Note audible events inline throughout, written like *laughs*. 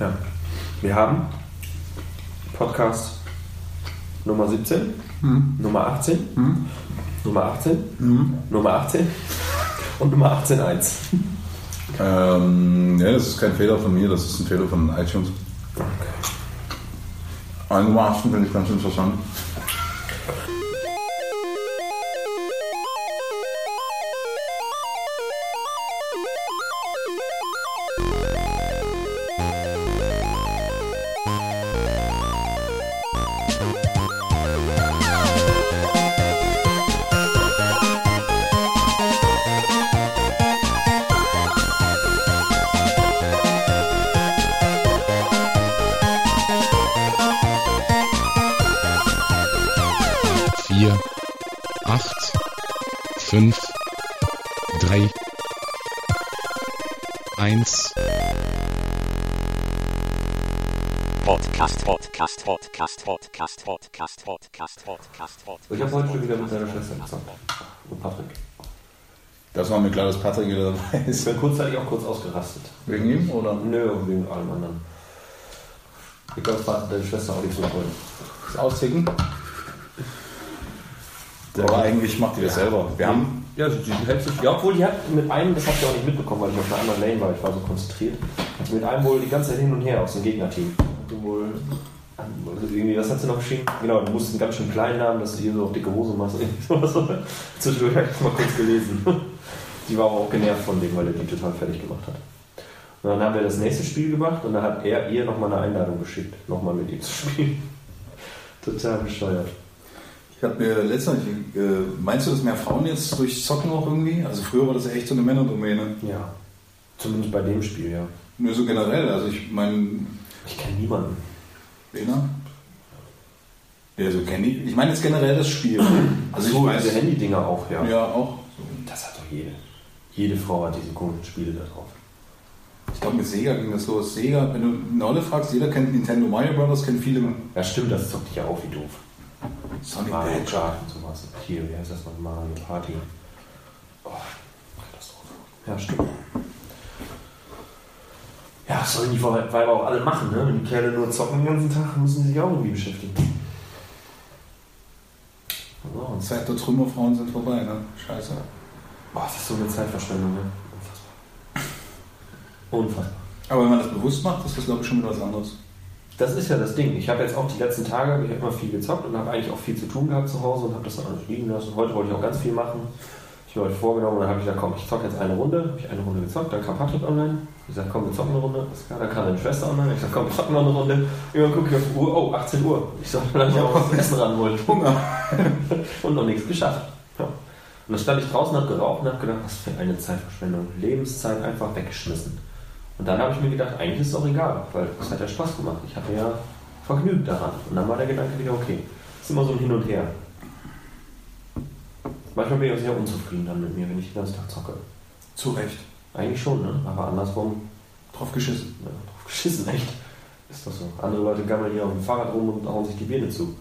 Ja. Wir haben Podcast Nummer 17, Nummer 18, Nummer 18, Nummer 18 und Nummer 18.1. Ähm, ja, das ist kein Fehler von mir, das ist ein Fehler von iTunes. Aber Nummer 18 finde ich ganz interessant. 5, 3, 1. Podcast, Podcast, Podcast, Podcast, Podcast, Podcast, Podcast, Podcast. Ich habe heute schon wieder mit seiner Schwester gezockt. Und Patrick. Das war mir klar, dass Patrick wieder dabei ist. Ich bin kurzzeitig auch kurz ausgerastet. Wegen ihm oder? Nö, wegen allem anderen. Ich glaube, deine Schwester auch nicht so toll. Das Austicken? Aber eigentlich macht die das selber. Wir haben. Ja, sie hält sich. Ja, obwohl die hat mit einem, das habt ihr auch nicht mitbekommen, weil ich auf einer anderen Lane war, ich war so konzentriert, mit einem wohl die ganze Zeit hin und her aus dem Gegnerteam. Die wohl. Also irgendwie, was hat sie noch geschrieben? Genau, du musst einen ganz schön kleinen haben, dass du hier so auf dicke Hose machst. Irgendwie *laughs* sowas. Zwischendurch habe ich das mal kurz gelesen. Die war aber auch genervt von dem, weil er die total fertig gemacht hat. Und dann haben wir das nächste Spiel gemacht und dann hat er ihr nochmal eine Einladung geschickt, nochmal mit ihm zu spielen. Total bescheuert. Ich habe mir letztens, äh, meinst du, dass mehr Frauen jetzt durch Zocken auch irgendwie? Also früher war das echt so eine Männerdomäne. Ja. Zumindest bei dem Spiel, ja. Nur so generell. Also ich meine, Ich kenne niemanden. Lena? Ja, so kenne ich. Ich meine jetzt generell das Spiel. Also ich so, weiß. diese Handy-Dinger auch, ja. Ja, auch. Das hat doch jede. Jede Frau hat diese komischen Spiele da drauf. Ich glaube, mit Sega ging das los. Sega, wenn du Nolle fragst, jeder kennt Nintendo Mario Brothers, kennt viele Ja, stimmt, das zockt dich ja auch wie doof. Sonic Mario. Kart sowas. Hier, wie heißt das noch? Mario Party. Oh, Katastrophe. Ja, stimmt. Ja, das sollen die Weiber auch alle machen, ne? Wenn die Kerle nur zocken den ganzen Tag, müssen sie sich auch irgendwie beschäftigen. So, und Zeit der Trümmerfrauen sind vorbei, ne? Scheiße. Boah, das ist so eine Zeitverschwendung, ne? Unfassbar. *laughs* Unfassbar. Aber wenn man das bewusst macht, ist das, glaube ich, schon wieder was anderes. Das ist ja das Ding. Ich habe jetzt auch die letzten Tage, ich habe immer viel gezockt und habe eigentlich auch viel zu tun gehabt zu Hause und habe das dann alles liegen lassen. Heute wollte ich auch ganz viel machen. Ich mir heute vorgenommen und dann habe ich gesagt, komm, ich zocke jetzt eine Runde. Habe ich eine Runde gezockt, dann kam Patrick online. Ich gesagt, komm, wir zocken eine Runde. Alles klar, dann kam meine Schwester online. Ich gesagt, komm, wir zocken noch eine Runde. Irgendwann gucke ich auf die Uhr, oh, 18 Uhr. Ich sollte dann noch was essen ran wollen. Hunger. *laughs* und noch nichts geschafft. Ja. Und dann stand ich draußen, habe geraucht und habe gedacht, was für eine Zeitverschwendung. Lebenszeit einfach weggeschmissen. Und dann habe ich mir gedacht, eigentlich ist es auch egal, weil es hat ja Spaß gemacht. Ich hatte ja Vergnügen daran. Und dann war der Gedanke wieder, okay, es ist immer so ein Hin und Her. Manchmal bin ich auch sehr unzufrieden dann mit mir, wenn ich den ganzen Tag zocke. Zu Recht. Eigentlich schon, ne? Aber andersrum, Drauf geschissen. ja, drauf geschissen, echt. Ist das so. Andere Leute gammeln hier auf dem Fahrrad rum und hauen sich die Birne zu.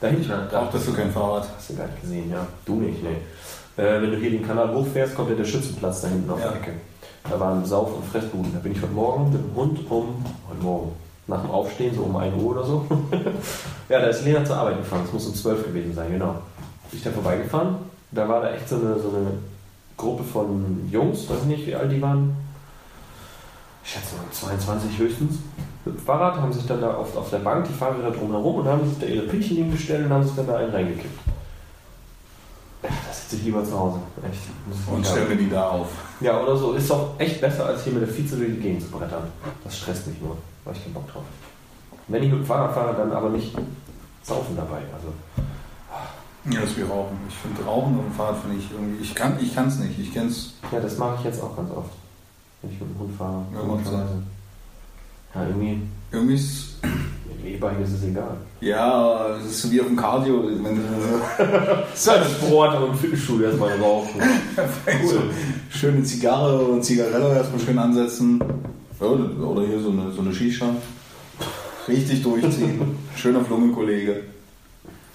Da hinten, da, Auch das für kein Fahrrad. Hast du gar nicht gesehen, ja. Du nicht, nee. Äh, wenn du hier den Kanal hochfährst, kommt ja der Schützenplatz da hinten auf Ja. der Ecke. Da waren Sauf- und Fressbuden. Da bin ich heute Morgen mit dem Hund um, heute Morgen, nach dem Aufstehen, so um 1 Uhr oder so. *laughs* ja, da ist Lena zur Arbeit gefahren. Es muss um 12 gewesen sein, genau. Bin ich da vorbeigefahren. Da war da echt so eine, so eine Gruppe von Jungs, weiß nicht, wie alt die waren. Ich schätze mal 22 höchstens. Mit dem Fahrrad haben sich dann da auf, auf der Bank die Fahrräder drumherum und haben sich da ihre Pinchen hingestellt und haben sich dann da einen reingekippt. Sitze ich lieber zu Hause. Echt. Und nicht stell haben. mir die da auf. Ja, oder so. Ist doch echt besser, als hier mit der Vize durch die Gegend zu brettern. Das stresst mich nur, weil ich keinen Bock drauf habe. Wenn ich mit dem Fahrrad fahre, dann aber nicht saufen dabei. Also, Ja, das ist wie Rauchen. Ich finde Rauchen dem Fahrrad finde ich irgendwie. Ich kann ich es nicht. Ich kenn's. ja, das mache ich jetzt auch ganz oft. Wenn ich mit dem Hund fahre. Ja. Ja, irgendwie, Irgendwie ist. E-Bike ist es egal. Ja, es ist so wie auf dem Cardio. Wenn du Sport und Fitnessstudio erstmal rauchen. *laughs* so schöne Zigarre oder Zigarette erstmal schön ansetzen. Ja, oder hier so eine, so eine Shisha. Richtig durchziehen. *laughs* Schöner Flungenkollege.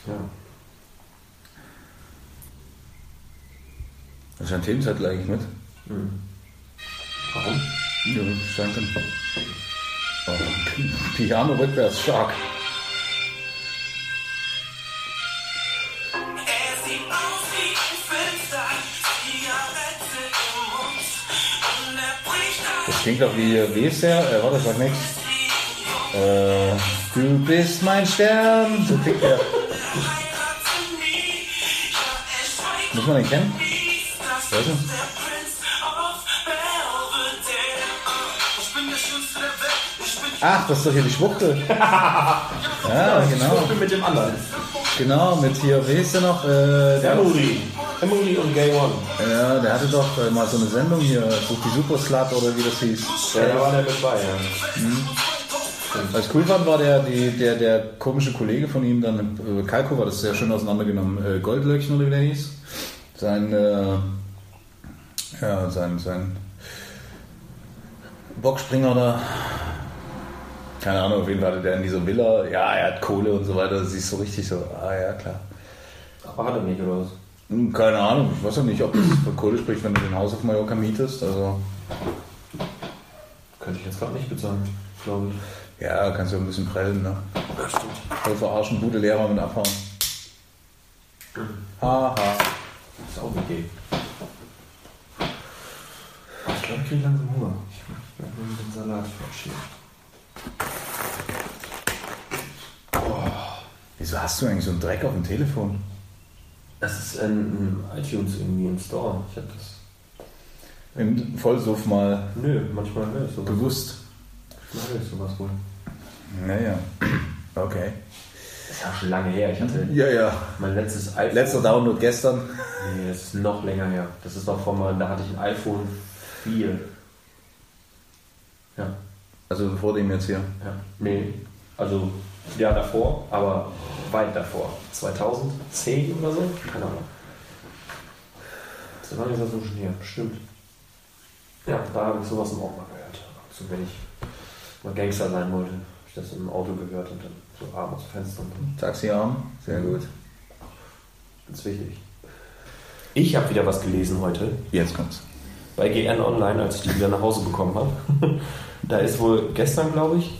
Ja. Das ist ein Themenzettel eigentlich mit. Mhm. Warum? Ja, danke. Piano rückwärts, stark. Er er Das klingt doch wie, wie ist der? Äh, warte, sag nix. Äh, du bist mein Stern. So klingt der. Muss man den kennen? Weißt du? Ach, das ist doch hier die Schwuchtel. *laughs* Ja, genau. Ich bin mit dem anderen. Genau, mit hier, wie hieß der noch? Äh, der, Emory. Emory und Gay One. ja, der hatte doch äh, mal so eine Sendung hier, die Superslut oder wie das hieß. Ja, da war der mit bei, ja. Was ich cool fand, war der, die, der, der komische Kollege von ihm, dann äh, Kalko war das sehr schön auseinandergenommen, äh, Goldlöckchen oder wie der hieß. Sein, äh, ja, sein, sein Bockspringer da. Keine Ahnung, auf jeden Fall hatte der in dieser Villa, ja, er hat Kohle und so weiter, ist so richtig so, ah ja, klar. Aber hat er nicht, oder was? Hm, Keine Ahnung, ich weiß auch nicht, ob das von Kohle spricht, wenn du den Haus auf Mallorca mietest, also, Könnte ich jetzt gerade nicht bezahlen, glaube ich. ja, kannst du ein bisschen prellen, ne? Voll verarschen, gute Lehrer mit abhauen. Haha. Ist auch okay. Ich glaube, ich kriege langsam Hunger. Ich werde mir den Salat verschieben. Wieso hast du eigentlich so einen Dreck auf dem Telefon? Das ist ein, ein iTunes irgendwie im Store. Ich habe das. Im Vollsuff mal Nö, manchmal höre ich sowas. bewusst. Manchmal höre ich sowas wohl. Naja. Okay. Das ist ja schon lange her. Ich hatte Ja, ja. mein letztes iPhone. Letzter Download gestern. Nee, das ist noch länger her. Das ist noch von mal, da hatte ich ein iPhone 4. Ja, Also vor dem jetzt hier. ja. Nee, also ja davor, aber weit davor. 2010 oder so? Keine Ahnung. Das war nicht so schon her, bestimmt. Ja, da habe ich sowas im auch mal gehört. So wenn ich mal Gangster sein wollte, habe ich das im Auto gehört und dann so abends Fenster und dann Taxiarm. Sehr gut. ganz wichtig. Ich habe wieder was gelesen heute. Jetzt kommt's. bei GN Online, als ich die wieder nach Hause bekommen habe. *laughs* da ist wohl gestern, glaube ich,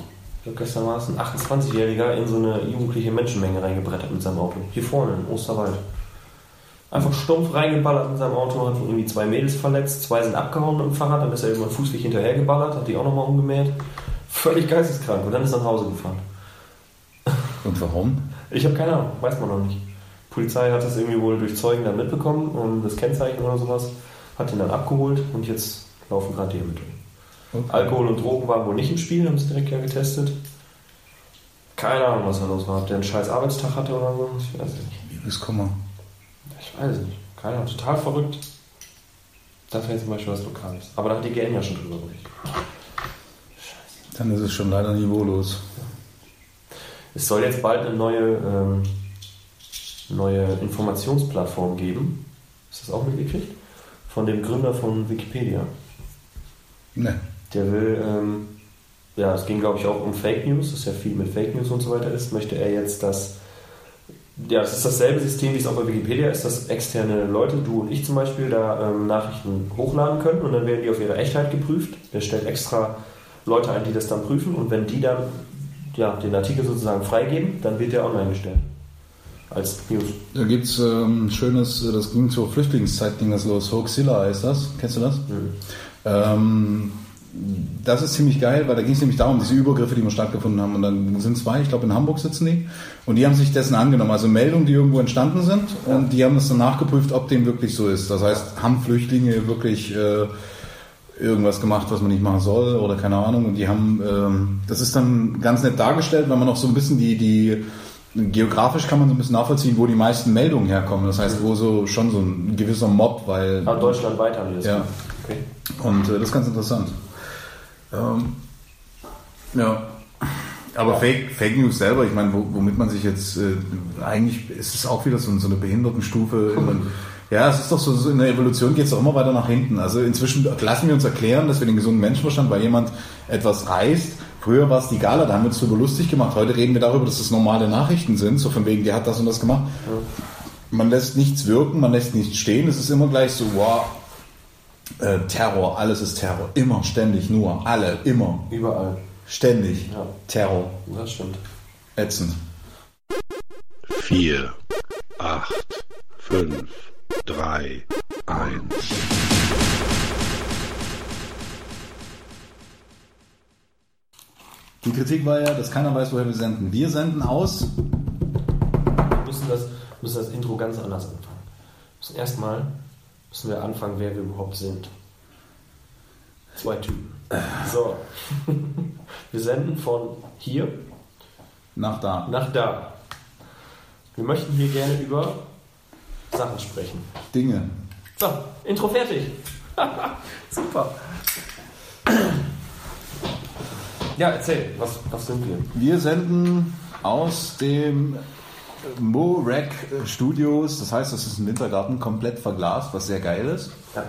gestern war es, ein 28-Jähriger in so eine jugendliche Menschenmenge reingebrettert mit seinem Auto. Hier vorne in Osterwald. Einfach stumpf reingeballert mit seinem Auto, hat irgendwie zwei Mädels verletzt, zwei sind abgehauen mit dem Fahrrad, dann ist er irgendwann fußlich hinterhergeballert, hat die auch nochmal umgemäht. Völlig geisteskrank und dann ist er nach Hause gefahren. Und warum? Ich habe keine Ahnung, weiß man noch nicht. Die Polizei hat das irgendwie wohl durch Zeugen dann mitbekommen und das Kennzeichen oder sowas, hat ihn dann abgeholt und jetzt laufen gerade die Ermittlungen. Okay. Alkohol und Drogen waren wohl nicht im Spiel, haben es direkt ja getestet. Keine Ahnung, was da los war. Ob der einen scheiß Arbeitstag hatte oder so, ich weiß es nicht. Liebeskummer. Ich weiß es nicht. Keine Ahnung, total verrückt. Das wäre zum Beispiel was Lokales. Aber da hat die GN ja schon drüber berichtet. Dann ist es schon leider niveaulos. Es soll jetzt bald eine neue, ähm, neue Informationsplattform geben. Du das auch mitgekriegt? Von dem Gründer von Wikipedia. Ne. Der will, ähm, ja, es ging glaube ich auch um Fake News, dass ja viel mit Fake News und so weiter ist, möchte er jetzt das, ja, es ist dasselbe System, wie es auch bei Wikipedia ist, dass externe Leute, du und ich zum Beispiel, da ähm, Nachrichten hochladen können und dann werden die auf ihre Echtheit geprüft. Der stellt extra Leute ein, die das dann prüfen und wenn die dann ja, den Artikel sozusagen freigeben, dann wird der online gestellt. Als News. Da gibt's ähm, schönes, äh, das ging zur Flüchtlingszeit, ging das los. Hoaxilla heißt das. Kennst du das? Mhm. Ähm, das ist ziemlich geil, weil da ging es nämlich darum, diese Übergriffe, die mal stattgefunden haben. Und dann sind zwei, ich glaube in Hamburg sitzen die, und die haben sich dessen angenommen. Also Meldungen, die irgendwo entstanden sind, und die haben das dann nachgeprüft, ob dem wirklich so ist. Das heißt, haben Flüchtlinge wirklich äh, irgendwas gemacht, was man nicht machen soll, oder keine Ahnung. Und die haben, ähm, das ist dann ganz nett dargestellt, weil man auch so ein bisschen die, die geografisch kann man so ein bisschen nachvollziehen, wo die meisten Meldungen herkommen. Das heißt, wo so schon so ein gewisser Mob, weil Aber deutschlandweit haben die das Ja. Okay. und äh, das ist ganz interessant. Ähm, ja. Aber Fake, Fake News selber, ich meine, wo, womit man sich jetzt, äh, eigentlich ist es auch wieder so, so eine Behindertenstufe. ja, es ist doch so, so in der Evolution geht es doch immer weiter nach hinten. Also inzwischen lassen wir uns erklären, dass wir den gesunden Menschenverstand, weil jemand etwas reißt. Früher war es die Gala, da haben wir uns drüber lustig gemacht. Heute reden wir darüber, dass das normale Nachrichten sind, so von wegen, der hat das und das gemacht. Man lässt nichts wirken, man lässt nichts stehen. Es ist immer gleich so, wow, äh, Terror, alles ist Terror. Immer, ständig, nur, alle, immer. Überall. Ständig. Ja. Terror. Das stimmt. Ätzend. 4, 8, 5, 3, 1. Die Kritik war ja, dass keiner weiß, woher wir senden. Wir senden aus. Wir müssen das, müssen das Intro ganz anders anfangen. Wir müssen erstmal müssen wir anfangen, wer wir überhaupt sind. Zwei Typen. So. *laughs* Wir senden von hier Nach da. nach da. Wir möchten hier gerne über Sachen sprechen. Dinge. So, Intro fertig. *laughs* Super. Ja, erzähl, was, was sind wir? Wir senden aus dem Mo-Rack Studios. Das heißt, das ist ein Wintergarten, komplett verglast, was sehr geil ist. Ja,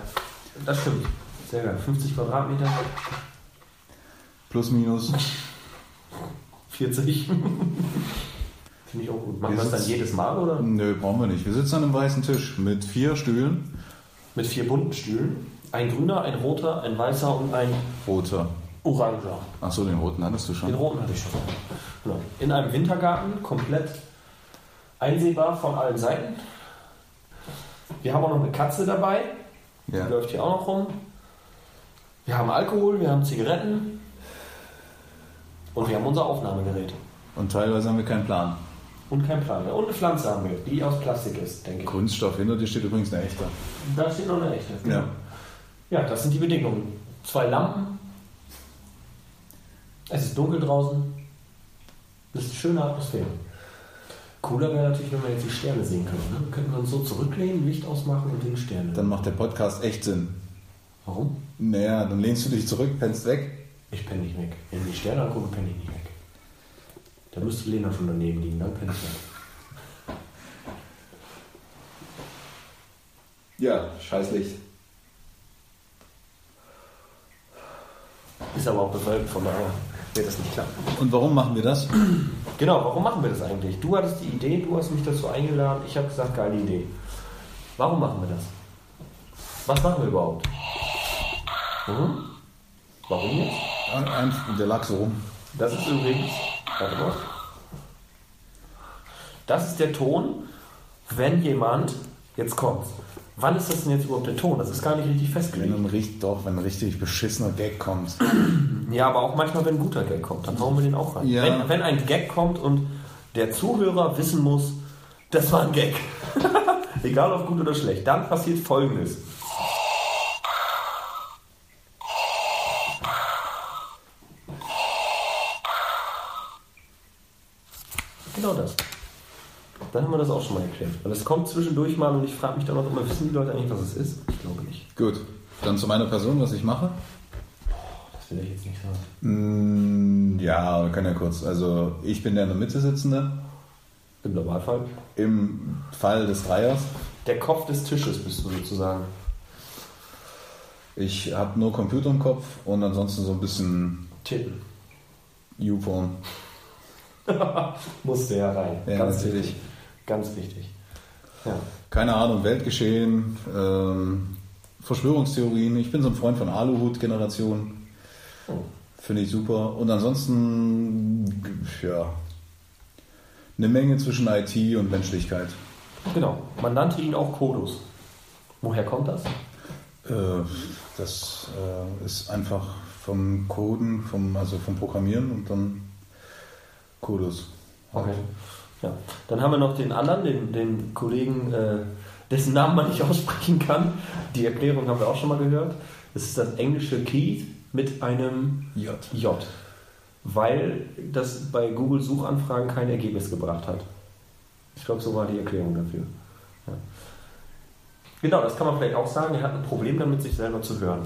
das stimmt. Sehr geil. 50 Quadratmeter, Plus, minus. *laughs* 40. *laughs* Finde ich auch gut. Machen wir das dann jedes Mal oder? Nö, brauchen wir nicht. Wir sitzen an einem weißen Tisch mit vier Stühlen. Mit vier bunten Stühlen. Ein grüner, ein roter, ein weißer und ein Roter. oranger. Achso, den roten hattest du Den schon. roten hatte ich schon. Genau. In einem Wintergarten, komplett einsehbar von allen Seiten. Wir haben auch noch eine Katze dabei. Die Ja. läuft hier auch noch rum. Wir haben Alkohol, wir haben Zigaretten. Und wir haben unser Aufnahmegerät. Und teilweise haben wir keinen Plan. Und kein Plan mehr. Und eine Pflanze haben wir, die aus Plastik ist, denke ich. Kunststoff, hinter dir steht übrigens eine echte. Da steht noch eine echte. Ja. Ja, das sind die Bedingungen. Zwei Lampen. Es ist dunkel draußen. Das ist eine schöne Atmosphäre. Cooler wäre natürlich, wenn wir jetzt die Sterne sehen könnten. Ne? Könnten wir uns so zurücklehnen, Licht ausmachen und den Sterne. Dann macht der Podcast echt Sinn. Warum? Naja, dann lehnst du dich zurück, pennst weg. Ich penne nicht weg. Wenn ich die Sterne angucke, penne ich nicht weg. Da müsste Lena schon daneben liegen, dann penne ich weg. Ja, scheiß Licht. Ist aber auch bewölkt, von daher wird das nicht klappen. Und warum machen wir das? Genau, warum machen wir das eigentlich? Du hattest die Idee, du hast mich dazu eingeladen, ich habe gesagt, geile Idee. Warum machen wir das? Was machen wir überhaupt? Mhm. Warum jetzt? Ein, der lag so rum. Das ist übrigens, warte mal. Das ist der Ton, wenn jemand, jetzt kommt. Wann ist das denn jetzt überhaupt der Ton? Das ist gar nicht richtig Wenn festgelegt. ein richtig, doch, wenn ein richtig beschissener Gag kommt. *clears throat* Ja, aber auch manchmal, wenn ein guter Gag kommt, dann hauen wir den auch rein. Ja. Wenn, wenn ein Gag kommt und der Zuhörer wissen muss, das war ein Gag, *laughs* egal ob gut oder schlecht, dann passiert Folgendes. Genau das. Dann haben wir das auch schon mal erklärt. Weil es kommt zwischendurch mal und ich frage mich dann auch immer, wissen die Leute eigentlich, was es ist? Ich glaube nicht. Gut, dann zu meiner Person, was ich mache. Das will ich jetzt nicht sagen. Mm, ja, wir können ja kurz. Also, ich bin der in der Mitte sitzende. Im Normalfall. Im Fall des Dreiers. Der Kopf des Tisches bist du sozusagen. Ich habe nur Computer im Kopf und ansonsten so ein bisschen Titten. U-Phone. *laughs* Musste ja rein. Ja, Ganz natürlich. wichtig. Ganz wichtig. Ja. Keine Ahnung, Weltgeschehen, ähm, Verschwörungstheorien. Ich bin so ein Freund von Aluhut-Generation. Oh. Finde ich super. Und ansonsten, ja, eine Menge zwischen IT und Menschlichkeit. Genau. Man nannte ihn auch Kodus. Woher kommt das? Äh, das äh, ist einfach vom Coden, vom, also vom Programmieren und dann Kodus. Okay. Ja. Dann haben wir noch den anderen, den, den Kollegen, äh, dessen Namen man nicht *laughs* aussprechen kann. Die Erklärung haben wir auch schon mal gehört. Das ist das englische Keith mit einem J. J. Weil das bei Google Suchanfragen kein Ergebnis gebracht hat. Ich glaube, so war die Erklärung dafür. Ja. Genau, das kann man vielleicht auch sagen. Er hat ein Problem damit, sich selber zu hören.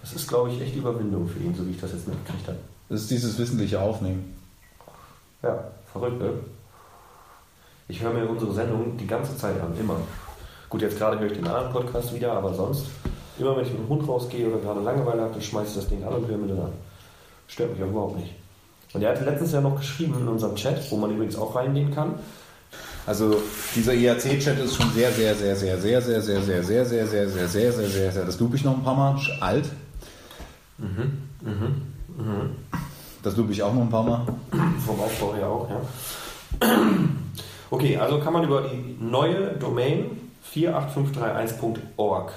Das ist, glaube ich, echt Überwindung für ihn, so wie ich das jetzt mitgekriegt habe. Das ist dieses wissentliche Aufnehmen. Ja, verrückt, ne? Ich höre mir unsere Sendung die ganze Zeit an, immer. Gut, jetzt gerade höre ich den anderen Podcast wieder, aber sonst, immer wenn ich mit dem Hund rausgehe oder gerade Langeweile habe, dann schmeiße ich das Ding an und höre mir den an. Stört mich auch überhaupt nicht. Und er hatte letztens ja noch geschrieben in unserem Chat, wo man übrigens auch reingehen kann. Also dieser IRC-Chat ist schon sehr, sehr, sehr, sehr, sehr, sehr, sehr, sehr, sehr, sehr, sehr, sehr, sehr, sehr, sehr, sehr, das loop ich noch ein paar Mal, alt. Das lobe ich auch noch ein paar Mal. Vom Aufbau her auch, ja. Okay, also kann man über die neue Domain 48531.org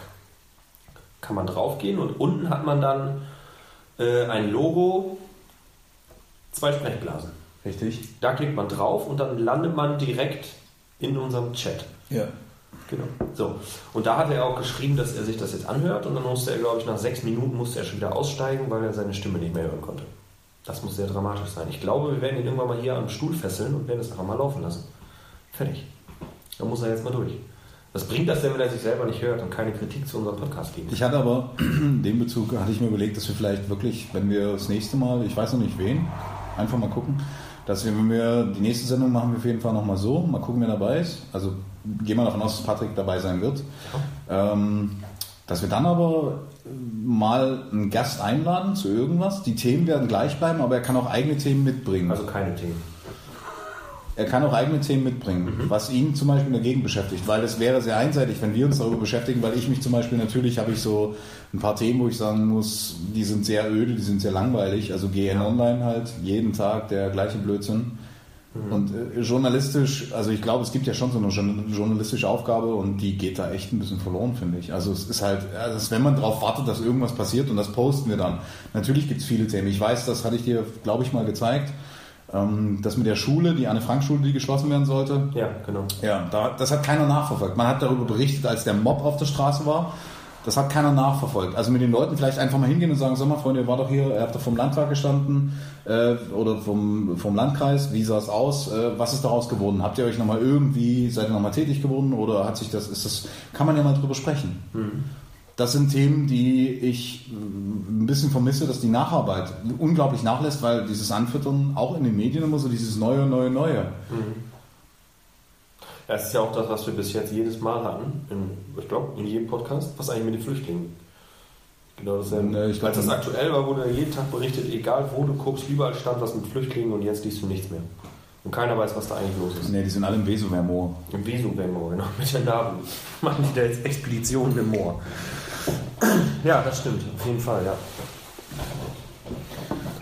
kann man draufgehen und unten hat man dann äh, ein Logo, zwei Sprechblasen. Richtig? Da klickt man drauf und dann landet man direkt in unserem Chat. Ja. Genau. So. Und da hat er auch geschrieben, dass er sich das jetzt anhört und dann musste er, glaube ich, nach sechs Minuten musste er schon wieder aussteigen, weil er seine Stimme nicht mehr hören konnte. Das muss sehr dramatisch sein. Ich glaube, wir werden ihn irgendwann mal hier am Stuhl fesseln und werden es einfach mal laufen lassen. Fertig. Da muss er jetzt mal durch. Was bringt das denn, wenn er sich selber nicht hört und keine Kritik zu unserem Podcast gibt? Ich hatte aber *clears throat* in dem Bezug, hatte ich mir überlegt, dass wir vielleicht wirklich, wenn wir das nächste Mal, ich weiß noch nicht wen, einfach mal gucken, dass wir, wenn wir die nächste Sendung machen, wir auf jeden Fall nochmal so, mal gucken, wer dabei ist. Also gehen wir davon aus, dass Patrick dabei sein wird. Ähm, dass wir dann aber mal einen Gast einladen zu irgendwas. Die Themen werden gleich bleiben, aber er kann auch eigene Themen mitbringen. Also keine Themen. Er kann auch eigene Themen mitbringen, was ihn zum Beispiel dagegen beschäftigt, weil es wäre sehr einseitig, wenn wir uns darüber beschäftigen, weil ich mich zum Beispiel natürlich habe ich so ein paar Themen, wo ich sagen muss, die sind sehr öde, die sind sehr langweilig. Also GN Online halt, jeden Tag der gleiche Blödsinn. Und äh, journalistisch, also ich glaube, es gibt ja schon so eine journa- journalistische Aufgabe und die geht da echt ein bisschen verloren, finde ich. Also es ist halt, also wenn man darauf wartet, dass irgendwas passiert und das posten wir dann. Natürlich gibt es viele Themen. Ich weiß, das hatte ich dir, glaube ich, mal gezeigt. Ähm, das mit der Schule, die Anne-Frank-Schule, die geschlossen werden sollte. Ja, genau. Ja, da, das hat keiner nachverfolgt. Man hat darüber berichtet, als der Mob auf der Straße war. Das hat keiner nachverfolgt. Also mit den Leuten vielleicht einfach mal hingehen und sagen, sag mal, Freunde, ihr war doch hier, ihr habt doch vom Landtag gestanden äh, oder vom, vom Landkreis, wie sah es aus, äh, was ist daraus geworden? Habt ihr euch nochmal irgendwie, seid ihr nochmal tätig geworden oder hat sich das, ist das, kann man ja mal drüber sprechen. Das sind Themen, die ich äh, ein bisschen vermisse, dass die Nacharbeit unglaublich nachlässt, weil dieses Anfüttern auch in den Medien immer so dieses Neue, Neue, Neue. Ja, es ist ja auch das, was wir bis jetzt jedes Mal hatten, in, ich glaube, in jedem Podcast, was eigentlich mit den Flüchtlingen. Genau dasselbe. Ne, ich glaub, Als das aktuell war, wurde jeden Tag berichtet, egal wo du guckst, überall stand was mit Flüchtlingen und jetzt liest du nichts mehr. Und keiner weiß, was da eigentlich los ist. Ne, die sind alle im Wesower-Moor. Im Wesum-Moor, genau, mit der Namen. *laughs* Machen die da jetzt Expeditionen im Moor. Ja, das stimmt, auf jeden Fall, ja.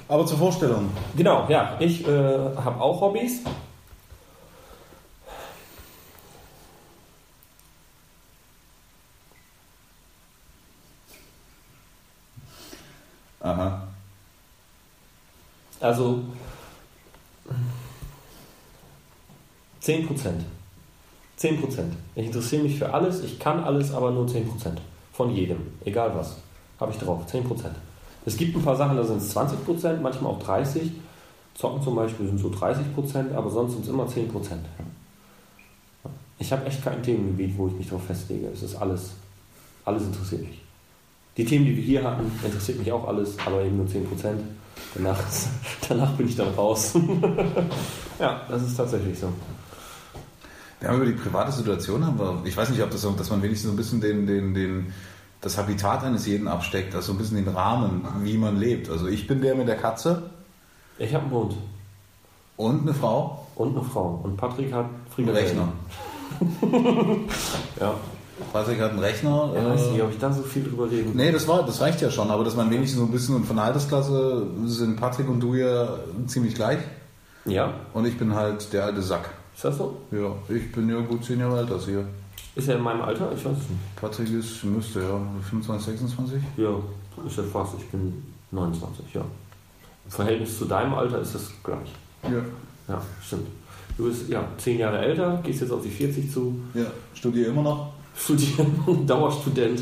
Aber zur Vorstellung. Genau, ja, ich äh, habe auch Hobbys. Aha. Also 10 Prozent. 10 Prozent. Ich interessiere mich für alles, ich kann alles, aber nur 10 Prozent. Von jedem, egal was. Habe ich drauf, 10 Prozent. Es gibt ein paar Sachen, da sind es 20 Prozent, manchmal auch 30. Zocken zum Beispiel sind so 30 Prozent, aber sonst sind es immer 10 Prozent. Ich habe echt kein Themengebiet, wo ich mich darauf festlege. Es ist alles, alles interessiert mich. Die Themen, die wir hier hatten, interessiert mich auch alles, aber eben nur 10 Prozent. Danach, *laughs* danach bin ich dann raus. *laughs* ja, das ist tatsächlich so. Wir haben über die private Situation, haben wir, ich weiß nicht, ob das so, dass man wenigstens so ein bisschen den, den, den, das Habitat eines jeden absteckt, also ein bisschen den Rahmen, wie man lebt. Also ich bin der mit der Katze Ich habe einen Hund und eine Frau und eine Frau. Und Patrick hat Frikadellen. Rechner. *laughs* Ja. Patrick hat einen Rechner. Ich weiß nicht, äh, ob ich da so viel drüber reden Nee, das war, das reicht ja schon, aber dass man wenigstens so ein bisschen und von der Altersklasse sind Patrick und du ja ziemlich gleich Ja, und ich bin halt der alte Sack. Ist das so? Ja, ich bin ja gut zehn Jahre älter als ihr. Ist er in meinem Alter? Ich weiß es nicht. Patrick ist, müsste ja 25, 26. Ja, ist ja fast. Ich bin 29, ja. Im Verhältnis zu deinem Alter ist das gleich. Ja. Ja, stimmt. Du bist ja zehn Jahre älter, gehst jetzt auf die 40 zu, Ja, studiere immer noch. studieren, *laughs* Dauerstudent.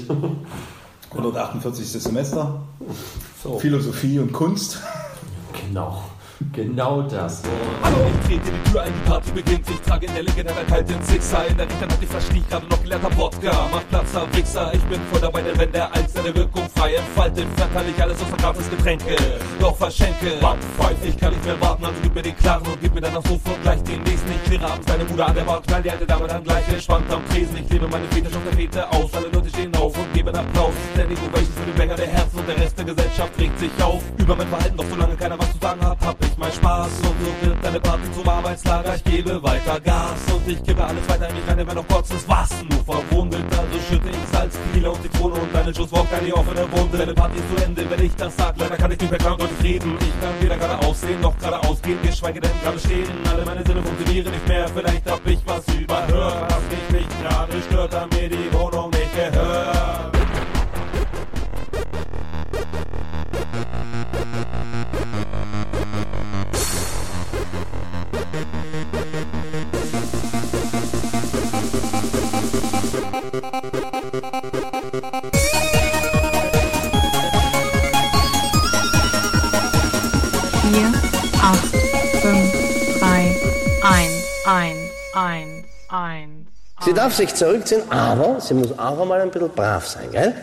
148. Semester. So. Philosophie und Kunst. Genau. Genau das. Hallo, ich trete die Tür ein, die Party beginnt. Ich trage in der Linke der halt den Sixer. In der rechten Hand, ich verstich gerade noch gelernter Wodka. Mach Platz, da Wichser. Ich bin voll dabei, denn wenn der Eins seine Wirkung frei entfaltet, verteile ich alles außer gratis Getränke. Doch verschenke. Warte, Pfeif, ich kann nicht mehr warten, also gib mir den Klaren und gib mir dann auch sofort gleich den nächsten. Ich kläre abends deine Mutter an der Bar, knall die alte Dame dann gleich entspannt am Tresen. Ich lebe meine Fetisch auf der Fete aus. Alle Leute stehen auf und geben Applaus. Standing Ovations für den Banger der Herzen und der Rest der Gesellschaft regt sich auf. Über mein Verhalten, doch solange keiner was zu sagen hat, hab ich nicht mein Spaß. Und so wird deine Party zum Arbeitslager. Ich gebe weiter Gas und ich kippe alles weiter in mich rein, wenn noch kurz ist was. Nur verwundet, also schütte ich Salz, auf die Zitrone und deine Schuss an die offene Wunde. Deine Party ist zu Ende, wenn ich das sag. Leider kann ich nicht mehr klar und deutlich reden. Ich kann weder gerade aussehen noch gerade ausgehen, geschweige denn gerade stehen. Alle meine Sinne funktionieren nicht mehr. Vielleicht hab ich was überhört, was mich nicht gerade stört, da mir die Wohnung nicht gehört. Darf sich zurückziehen, aber sie muss auch einmal ein bisschen brav sein, gell?